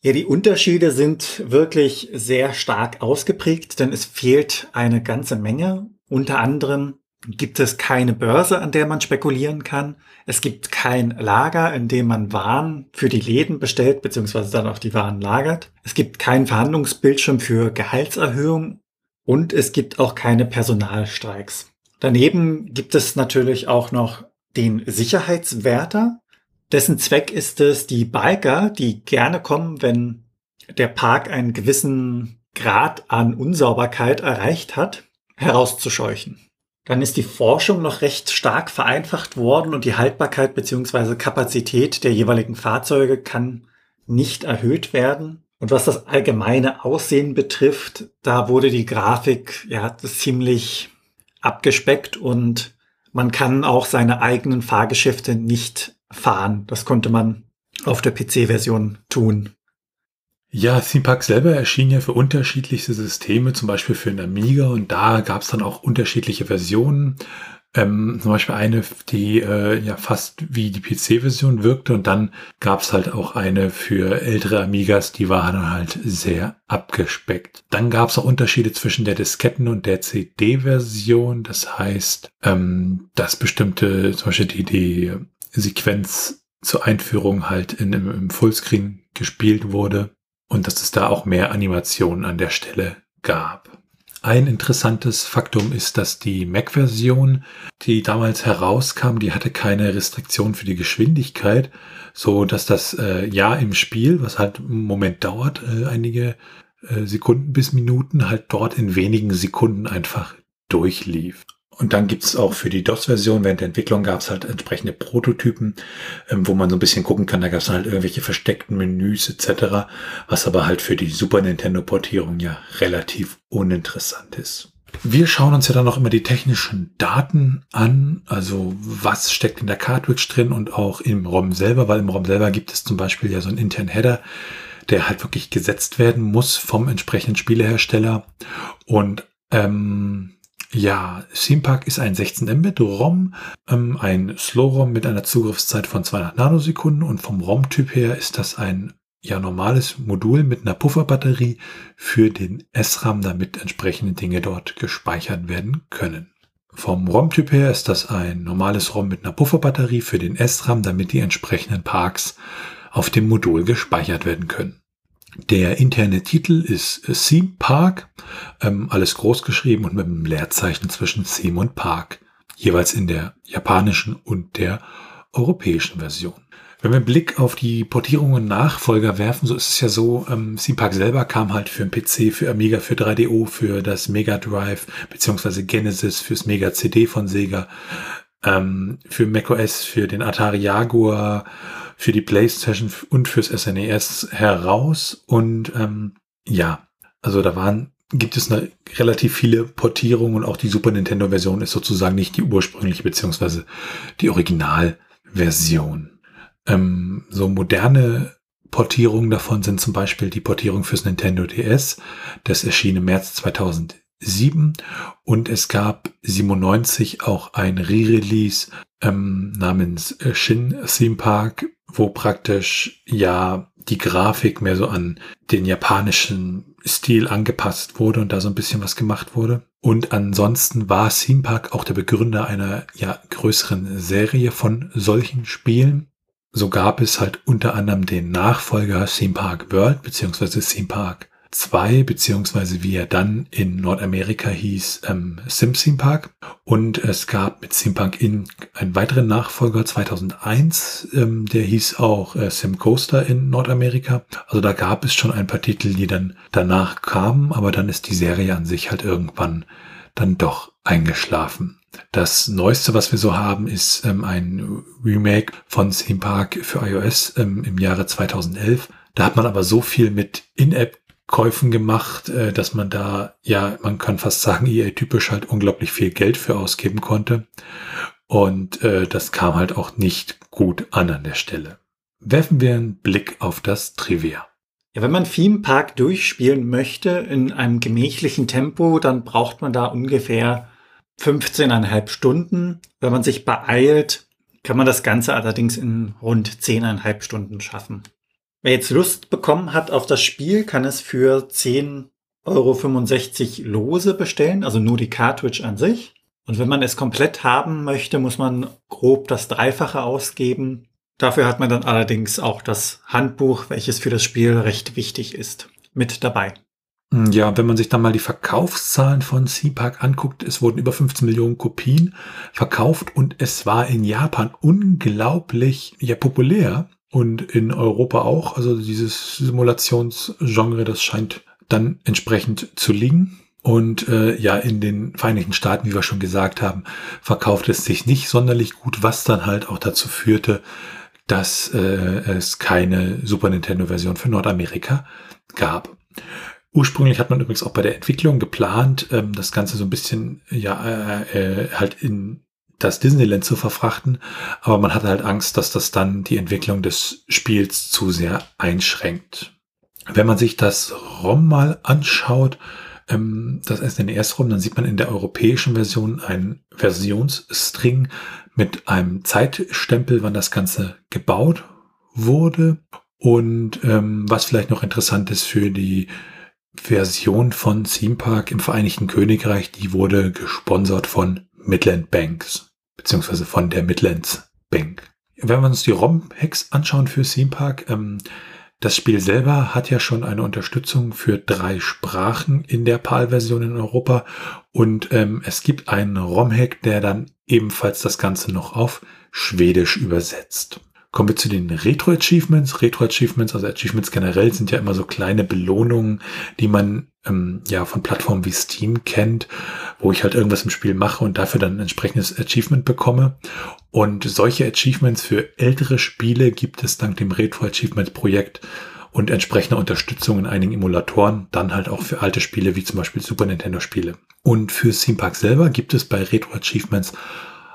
Ja, die Unterschiede sind wirklich sehr stark ausgeprägt, denn es fehlt eine ganze Menge. Unter anderem gibt es keine Börse, an der man spekulieren kann. Es gibt kein Lager, in dem man Waren für die Läden bestellt, beziehungsweise dann auch die Waren lagert. Es gibt keinen Verhandlungsbildschirm für Gehaltserhöhung und es gibt auch keine Personalstreiks. Daneben gibt es natürlich auch noch den Sicherheitswärter. Dessen Zweck ist es, die Biker, die gerne kommen, wenn der Park einen gewissen Grad an Unsauberkeit erreicht hat, herauszuscheuchen. Dann ist die Forschung noch recht stark vereinfacht worden und die Haltbarkeit bzw. Kapazität der jeweiligen Fahrzeuge kann nicht erhöht werden. Und was das allgemeine Aussehen betrifft, da wurde die Grafik ja ziemlich abgespeckt und man kann auch seine eigenen Fahrgeschäfte nicht fahren. Das konnte man auf der PC-Version tun. Ja, Theme Park selber erschien ja für unterschiedlichste Systeme, zum Beispiel für den Amiga und da gab es dann auch unterschiedliche Versionen. Ähm, zum Beispiel eine, die äh, ja fast wie die PC-Version wirkte und dann gab es halt auch eine für ältere Amigas, die war dann halt sehr abgespeckt. Dann gab es auch Unterschiede zwischen der Disketten- und der CD-Version. Das heißt, ähm, dass bestimmte, zum Beispiel die, die Sequenz zur Einführung halt in, im, im Fullscreen gespielt wurde und dass es da auch mehr Animationen an der Stelle gab. Ein interessantes Faktum ist, dass die Mac-Version, die damals herauskam, die hatte keine Restriktion für die Geschwindigkeit, so dass das äh, Ja im Spiel, was halt im Moment dauert, äh, einige äh, Sekunden bis Minuten, halt dort in wenigen Sekunden einfach durchlief. Und dann gibt's auch für die DOS-Version, während der Entwicklung gab's halt entsprechende Prototypen, ähm, wo man so ein bisschen gucken kann. Da gab's halt irgendwelche versteckten Menüs etc., was aber halt für die Super Nintendo-Portierung ja relativ uninteressant ist. Wir schauen uns ja dann noch immer die technischen Daten an, also was steckt in der Cartridge drin und auch im ROM selber, weil im ROM selber gibt es zum Beispiel ja so einen internen Header, der halt wirklich gesetzt werden muss vom entsprechenden Spielehersteller und ähm, ja, Theme ist ein 16 Mbit ROM, ähm, ein Slow-ROM mit einer Zugriffszeit von 200 Nanosekunden und vom ROM-Typ her ist das ein ja normales Modul mit einer Pufferbatterie für den SRAM, damit entsprechende Dinge dort gespeichert werden können. Vom ROM-Typ her ist das ein normales ROM mit einer Pufferbatterie für den SRAM, damit die entsprechenden Parks auf dem Modul gespeichert werden können. Der interne Titel ist Theme Park, ähm, alles groß geschrieben und mit einem Leerzeichen zwischen Theme und Park, jeweils in der japanischen und der europäischen Version. Wenn wir einen Blick auf die Portierungen Nachfolger werfen, so ist es ja so, ähm, Theme Park selber kam halt für den PC, für Amiga, für 3DO, für das Mega Drive, beziehungsweise Genesis, fürs Mega CD von Sega, ähm, für macOS, für den Atari Jaguar, für die PlayStation und fürs SNES e heraus. Und ähm, ja, also da waren, gibt es eine, relativ viele Portierungen und auch die Super Nintendo-Version ist sozusagen nicht die ursprüngliche beziehungsweise die Originalversion. Ähm, so moderne Portierungen davon sind zum Beispiel die Portierung fürs Nintendo DS. Das erschien im März 2007 und es gab 97 auch ein Re-Release ähm, namens äh, Shin Theme Park wo praktisch ja die Grafik mehr so an den japanischen Stil angepasst wurde und da so ein bisschen was gemacht wurde. Und ansonsten war Theme Park auch der Begründer einer ja größeren Serie von solchen Spielen. So gab es halt unter anderem den Nachfolger Theme Park World beziehungsweise Theme Park 2, beziehungsweise wie er dann in Nordamerika hieß, ähm, Sim Park. Und es gab mit Sim Park in einen weiteren Nachfolger 2001, ähm, der hieß auch äh, Sim Coaster in Nordamerika. Also da gab es schon ein paar Titel, die dann danach kamen, aber dann ist die Serie an sich halt irgendwann dann doch eingeschlafen. Das Neueste, was wir so haben, ist ähm, ein Remake von Theme Park für iOS ähm, im Jahre 2011. Da hat man aber so viel mit In-App Käufen gemacht, äh, dass man da, ja, man kann fast sagen, EA-typisch halt unglaublich viel Geld für ausgeben konnte. Und äh, das kam halt auch nicht gut an an der Stelle. Werfen wir einen Blick auf das Trivia. Ja, wenn man Theme Park durchspielen möchte in einem gemächlichen Tempo, dann braucht man da ungefähr 15,5 Stunden. Wenn man sich beeilt, kann man das Ganze allerdings in rund 10,5 Stunden schaffen. Wer jetzt Lust bekommen hat auf das Spiel, kann es für 10,65 Euro lose bestellen, also nur die Cartridge an sich. Und wenn man es komplett haben möchte, muss man grob das Dreifache ausgeben. Dafür hat man dann allerdings auch das Handbuch, welches für das Spiel recht wichtig ist, mit dabei. Ja, wenn man sich dann mal die Verkaufszahlen von C-Park anguckt, es wurden über 15 Millionen Kopien verkauft und es war in Japan unglaublich ja, populär und in Europa auch. Also dieses Simulationsgenre, das scheint dann entsprechend zu liegen. Und äh, ja, in den Vereinigten Staaten, wie wir schon gesagt haben, verkauft es sich nicht sonderlich gut, was dann halt auch dazu führte, dass äh, es keine Super Nintendo-Version für Nordamerika gab. Ursprünglich hat man übrigens auch bei der Entwicklung geplant, ähm, das Ganze so ein bisschen ja äh, äh, halt in das Disneyland zu verfrachten, aber man hatte halt Angst, dass das dann die Entwicklung des Spiels zu sehr einschränkt. Wenn man sich das ROM mal anschaut, ähm, das SNES-ROM, dann sieht man in der europäischen Version einen Versionsstring mit einem Zeitstempel, wann das Ganze gebaut wurde. Und ähm, was vielleicht noch interessant ist für die Version von Theme Park im Vereinigten Königreich, die wurde gesponsert von Midland Banks beziehungsweise von der Midlands Bank. Wenn wir uns die ROM-Hacks anschauen für Theme Park, ähm, das Spiel selber hat ja schon eine Unterstützung für drei Sprachen in der PAL-Version in Europa und ähm, es gibt einen ROM-Hack, der dann ebenfalls das Ganze noch auf Schwedisch übersetzt. Kommen wir zu den Retro-Achievements. Retro-Achievements, also Achievements generell, sind ja immer so kleine Belohnungen, die man ähm, ja von Plattformen wie Steam kennt, wo ich halt irgendwas im Spiel mache und dafür dann ein entsprechendes Achievement bekomme. Und solche Achievements für ältere Spiele gibt es dank dem Retro-Achievement-Projekt und entsprechender Unterstützung in einigen Emulatoren, dann halt auch für alte Spiele wie zum Beispiel Super Nintendo-Spiele. Und für Theme Park selber gibt es bei Retro Achievements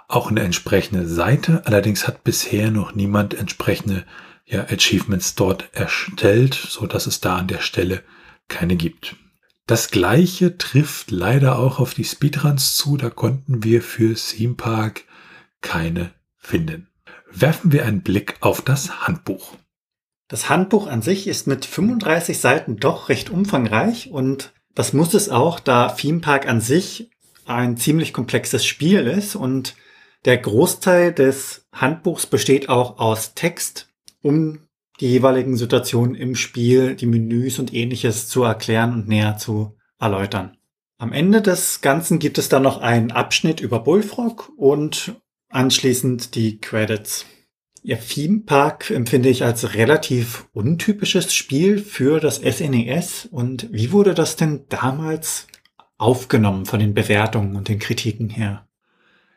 auch eine entsprechende Seite. Allerdings hat bisher noch niemand entsprechende ja, Achievements dort erstellt, so dass es da an der Stelle keine gibt. Das gleiche trifft leider auch auf die Speedruns zu. Da konnten wir für Theme Park keine finden. Werfen wir einen Blick auf das Handbuch. Das Handbuch an sich ist mit 35 Seiten doch recht umfangreich und das muss es auch, da Theme Park an sich ein ziemlich komplexes Spiel ist und der Großteil des Handbuchs besteht auch aus Text, um die jeweiligen Situationen im Spiel, die Menüs und ähnliches zu erklären und näher zu erläutern. Am Ende des Ganzen gibt es dann noch einen Abschnitt über Bullfrog und anschließend die Credits. Ihr Theme Park empfinde ich als relativ untypisches Spiel für das SNES. E und wie wurde das denn damals aufgenommen von den Bewertungen und den Kritiken her?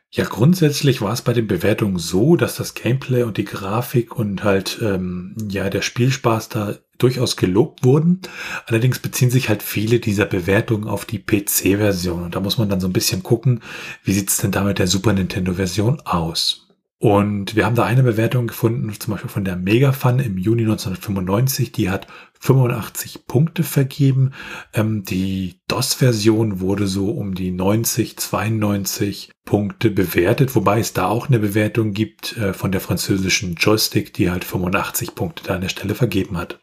Ja, grundsätzlich war es bei den Bewertungen so, dass das Gameplay und die Grafik und halt ähm, ja der Spielspaß da durchaus gelobt wurden. Allerdings beziehen sich halt viele dieser Bewertungen auf die PC-Version und da muss man dann so ein bisschen gucken, wie sieht's denn da mit der Super Nintendo-Version aus. Und wir haben da eine Bewertung gefunden, zum Beispiel von der Megafun im Juni 1995. Die hat 85 Punkte vergeben. Ähm, die DOS-Version wurde so um die 90, 92 Punkte bewertet, wobei es da auch eine Bewertung gibt äh, von der französischen Joystick, die halt 85 Punkte da an der Stelle vergeben hat.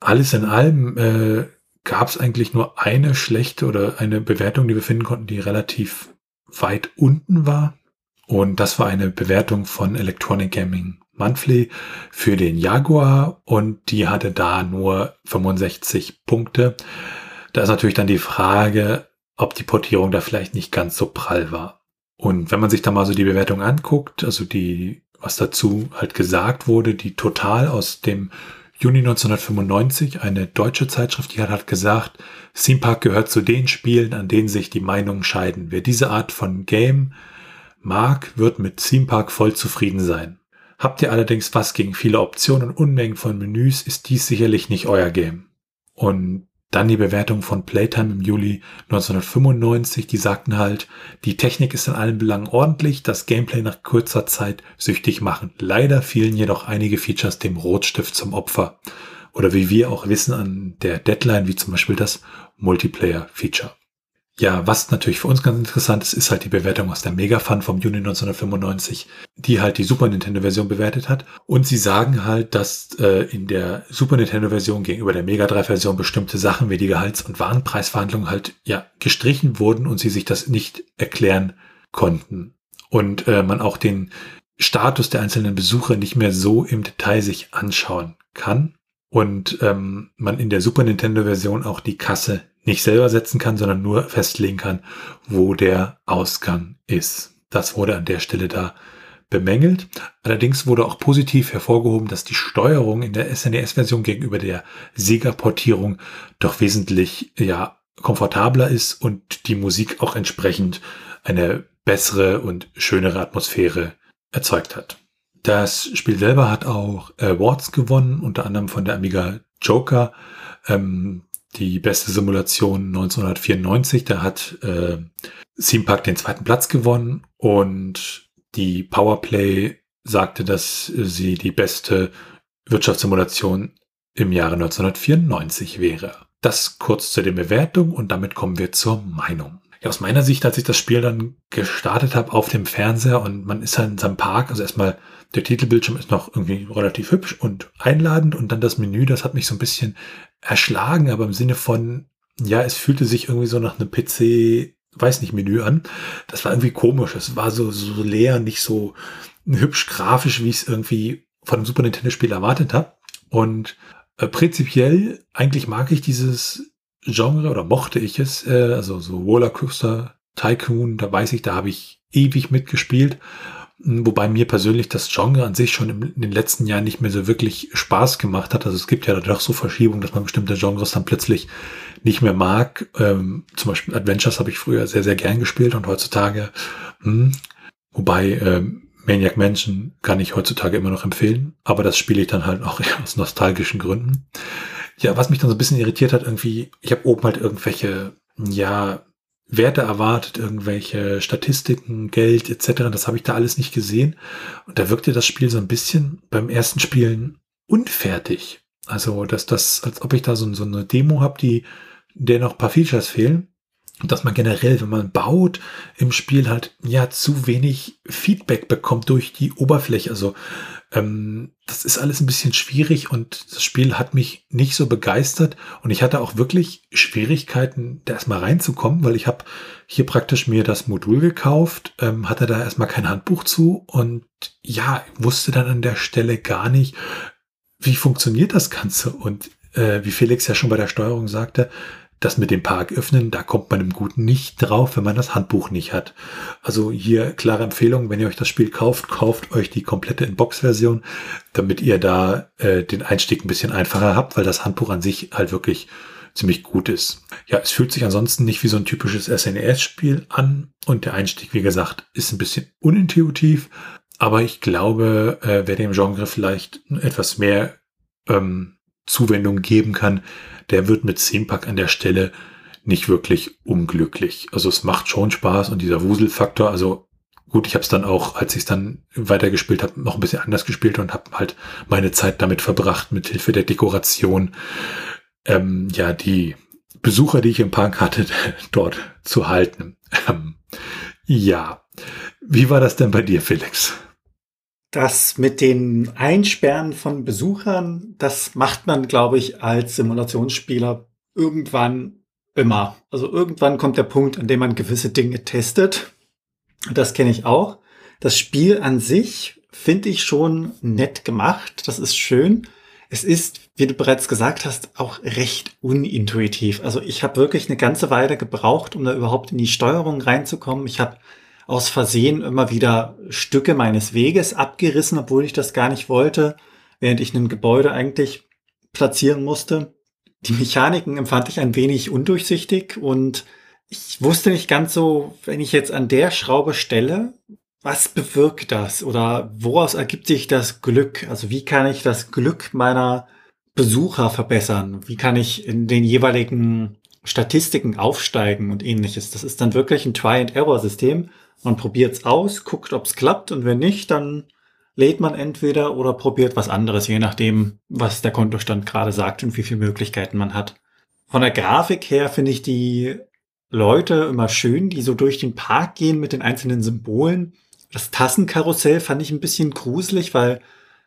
Alles in allem äh, gab es eigentlich nur eine schlechte oder eine Bewertung, die wir finden konnten, die relativ weit unten war. Und das war eine Bewertung von Electronic Gaming Monthly für den Jaguar und die hatte da nur 65 Punkte. Da ist natürlich dann die Frage, ob die Portierung da vielleicht nicht ganz so prall war. Und wenn man sich da mal so die Bewertung anguckt, also die, was dazu halt gesagt wurde, die Total aus dem Juni 1995, eine deutsche Zeitschrift, die hat halt gesagt, Theme Park gehört zu den Spielen, an denen sich die Meinungen scheiden. Wer diese Art von Game mag, wird mit Theme Park voll zufrieden sein. Habt ihr allerdings was gegen viele Optionen und Unmengen von Menüs, ist dies sicherlich nicht euer Game. Und dann die Bewertung von Playtime im Juli 1995, die sagten halt, die Technik ist in allen Belangen ordentlich, das Gameplay nach kurzer Zeit süchtig machen. Leider fielen jedoch einige Features dem Rotstift zum Opfer. Oder wie wir auch wissen an der Deadline, wie zum Beispiel das Multiplayer-Feature. Ja, was natürlich für uns ganz interessant ist, ist halt die Bewertung aus der Mega Fun vom Juni 1995, die halt die Super Nintendo Version bewertet hat. Und sie sagen halt, dass äh, in der Super Nintendo Version gegenüber der Mega 3 Version bestimmte Sachen wie die Gehalts- und Warenpreisverhandlungen halt ja gestrichen wurden und sie sich das nicht erklären konnten. Und äh, man auch den Status der einzelnen Besucher nicht mehr so im Detail sich anschauen kann. Und ähm, man in der Super Nintendo Version auch die Kasse nicht selber setzen kann, sondern nur festlegen kann, wo der Ausgang ist. Das wurde an der Stelle da bemängelt. Allerdings wurde auch positiv hervorgehoben, dass die Steuerung in der SNES-Version gegenüber der Sega-Portierung doch wesentlich ja, komfortabler ist und die Musik auch entsprechend eine bessere und schönere Atmosphäre erzeugt hat. Das Spiel selber hat auch Awards gewonnen, unter anderem von der Amiga Joker. Ähm, die beste Simulation 1994. Da hat äh, Theme den zweiten Platz gewonnen und die Powerplay sagte, dass sie die beste Wirtschaftssimulation im Jahre 1994 wäre. Das kurz zu der Bewertung und damit kommen wir zur Meinung. Ja, aus meiner Sicht, als ich das Spiel dann gestartet habe auf dem Fernseher und man ist halt in seinem Park, also erstmal der Titelbildschirm ist noch irgendwie relativ hübsch und einladend und dann das Menü, das hat mich so ein bisschen erschlagen, aber im Sinne von, ja, es fühlte sich irgendwie so nach einem PC, weiß nicht, Menü an. Das war irgendwie komisch. Es war so, so leer, nicht so hübsch grafisch, wie ich es irgendwie von einem Super Nintendo-Spiel erwartet habe. Und äh, prinzipiell, eigentlich mag ich dieses Genre oder mochte ich es, äh, also so Rollercoaster Tycoon, da weiß ich, da habe ich ewig mitgespielt. Wobei mir persönlich das Genre an sich schon in den letzten Jahren nicht mehr so wirklich Spaß gemacht hat. Also es gibt ja doch so Verschiebungen, dass man bestimmte Genres dann plötzlich nicht mehr mag. Ähm, zum Beispiel Adventures habe ich früher sehr, sehr gern gespielt und heutzutage, mh, hm, wobei ähm, Maniac Mansion kann ich heutzutage immer noch empfehlen, aber das spiele ich dann halt auch aus nostalgischen Gründen. Ja, was mich dann so ein bisschen irritiert hat, irgendwie, ich habe oben halt irgendwelche, ja, Werte erwartet, irgendwelche Statistiken, Geld etc. Das habe ich da alles nicht gesehen. Und da wirkte das Spiel so ein bisschen beim ersten Spielen unfertig. Also, dass das, als ob ich da so, so eine Demo habe, die, der noch ein paar Features fehlen. Dass man generell, wenn man baut, im Spiel halt ja zu wenig Feedback bekommt durch die Oberfläche. Also ähm, das ist alles ein bisschen schwierig und das Spiel hat mich nicht so begeistert und ich hatte auch wirklich Schwierigkeiten, da erstmal reinzukommen, weil ich habe hier praktisch mir das Modul gekauft, ähm, hatte da erstmal kein Handbuch zu und ja, wusste dann an der Stelle gar nicht, wie funktioniert das Ganze und äh, wie Felix ja schon bei der Steuerung sagte, das mit dem Park öffnen, da kommt man im Guten nicht drauf, wenn man das Handbuch nicht hat. Also hier klare Empfehlung, wenn ihr euch das Spiel kauft, kauft euch die komplette In-Box-Version, damit ihr da äh, den Einstieg ein bisschen einfacher habt, weil das Handbuch an sich halt wirklich ziemlich gut ist. Ja, es fühlt sich ansonsten nicht wie so ein typisches SNES-Spiel an und der Einstieg, wie gesagt, ist ein bisschen unintuitiv, aber ich glaube, äh, wer dem Genre vielleicht etwas mehr ähm, Zuwendung geben kann, der wird mit Zehnpack an der Stelle nicht wirklich unglücklich. Also es macht schon Spaß und dieser Wuselfaktor, also gut, ich habe es dann auch, als ich es dann weitergespielt habe, noch ein bisschen anders gespielt und habe halt meine Zeit damit verbracht, mit Hilfe der Dekoration, ähm, ja, die Besucher, die ich im Park hatte, dort zu halten. Ähm, ja, wie war das denn bei dir, Felix? Das mit den Einsperren von Besuchern, das macht man, glaube ich, als Simulationsspieler irgendwann immer. Also irgendwann kommt der Punkt, an dem man gewisse Dinge testet. Das kenne ich auch. Das Spiel an sich finde ich schon nett gemacht. Das ist schön. Es ist, wie du bereits gesagt hast, auch recht unintuitiv. Also ich habe wirklich eine ganze Weile gebraucht, um da überhaupt in die Steuerung reinzukommen. Ich habe aus Versehen immer wieder Stücke meines Weges abgerissen, obwohl ich das gar nicht wollte, während ich ein Gebäude eigentlich platzieren musste. Die Mechaniken empfand ich ein wenig undurchsichtig und ich wusste nicht ganz so, wenn ich jetzt an der Schraube stelle, was bewirkt das oder woraus ergibt sich das Glück? Also wie kann ich das Glück meiner Besucher verbessern? Wie kann ich in den jeweiligen Statistiken aufsteigen und ähnliches? Das ist dann wirklich ein Try-and-Error-System. Man probiert es aus, guckt, ob es klappt und wenn nicht, dann lädt man entweder oder probiert was anderes, je nachdem, was der Kontostand gerade sagt und wie viele Möglichkeiten man hat. Von der Grafik her finde ich die Leute immer schön, die so durch den Park gehen mit den einzelnen Symbolen. Das Tassenkarussell fand ich ein bisschen gruselig, weil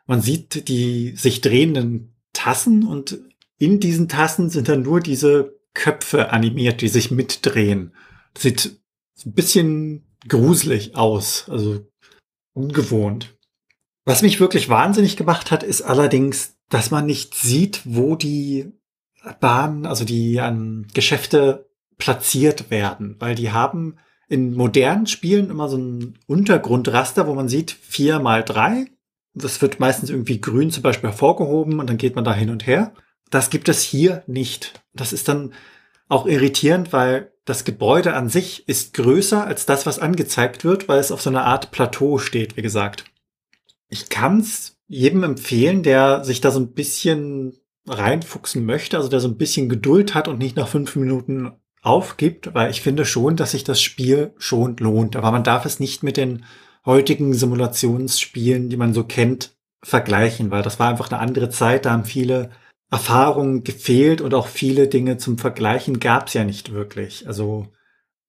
man sieht die sich drehenden Tassen und in diesen Tassen sind dann nur diese Köpfe animiert, die sich mitdrehen. Das sieht ein bisschen gruselig aus, also ungewohnt. Was mich wirklich wahnsinnig gemacht hat, ist allerdings, dass man nicht sieht, wo die Bahnen, also die ähm, Geschäfte platziert werden, weil die haben in modernen Spielen immer so ein Untergrundraster, wo man sieht vier mal drei. Das wird meistens irgendwie grün zum Beispiel hervorgehoben und dann geht man da hin und her. Das gibt es hier nicht. Das ist dann auch irritierend, weil das Gebäude an sich ist größer als das, was angezeigt wird, weil es auf so einer Art Plateau steht, wie gesagt. Ich kann es jedem empfehlen, der sich da so ein bisschen reinfuchsen möchte, also der so ein bisschen Geduld hat und nicht nach fünf Minuten aufgibt, weil ich finde schon, dass sich das Spiel schon lohnt. Aber man darf es nicht mit den heutigen Simulationsspielen, die man so kennt, vergleichen, weil das war einfach eine andere Zeit, da haben viele Erfahrungen gefehlt und auch viele Dinge zum Vergleichen gab es ja nicht wirklich. Also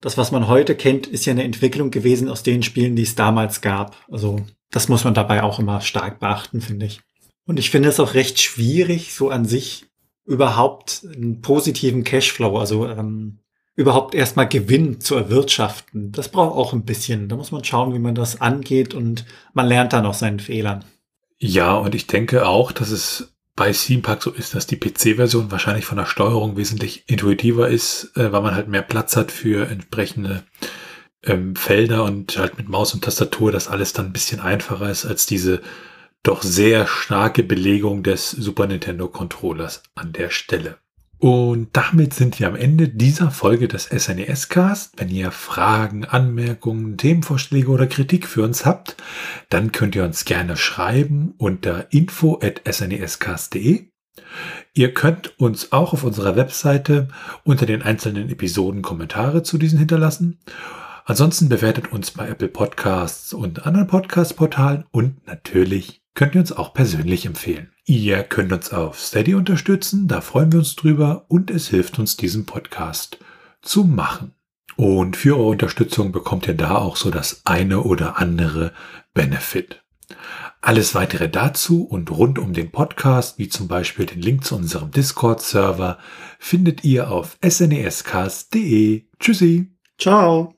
das, was man heute kennt, ist ja eine Entwicklung gewesen aus den Spielen, die es damals gab. Also das muss man dabei auch immer stark beachten, finde ich. Und ich finde es auch recht schwierig, so an sich überhaupt einen positiven Cashflow, also ähm, überhaupt erstmal Gewinn zu erwirtschaften. Das braucht auch ein bisschen. Da muss man schauen, wie man das angeht und man lernt dann aus seinen Fehlern. Ja, und ich denke auch, dass es bei Steampark so ist, dass die PC-Version wahrscheinlich von der Steuerung wesentlich intuitiver ist, äh, weil man halt mehr Platz hat für entsprechende ähm, Felder und halt mit Maus und Tastatur das alles dann ein bisschen einfacher ist als diese doch sehr starke Belegung des Super Nintendo Controllers an der Stelle. Und damit sind wir am Ende dieser Folge des SNES Cast. Wenn ihr Fragen, Anmerkungen, Themenvorschläge oder Kritik für uns habt, dann könnt ihr uns gerne schreiben unter info@snescast.de. Ihr könnt uns auch auf unserer Webseite unter den einzelnen Episoden Kommentare zu diesen hinterlassen. Ansonsten bewertet uns bei Apple Podcasts und anderen Podcast-Portalen und natürlich könnt ihr uns auch persönlich empfehlen. Ihr könnt uns auf Steady unterstützen, da freuen wir uns drüber und es hilft uns, diesen Podcast zu machen. Und für eure Unterstützung bekommt ihr da auch so das eine oder andere Benefit. Alles weitere dazu und rund um den Podcast, wie zum Beispiel den Link zu unserem Discord-Server, findet ihr auf snescast.de. Tschüssi. Ciao.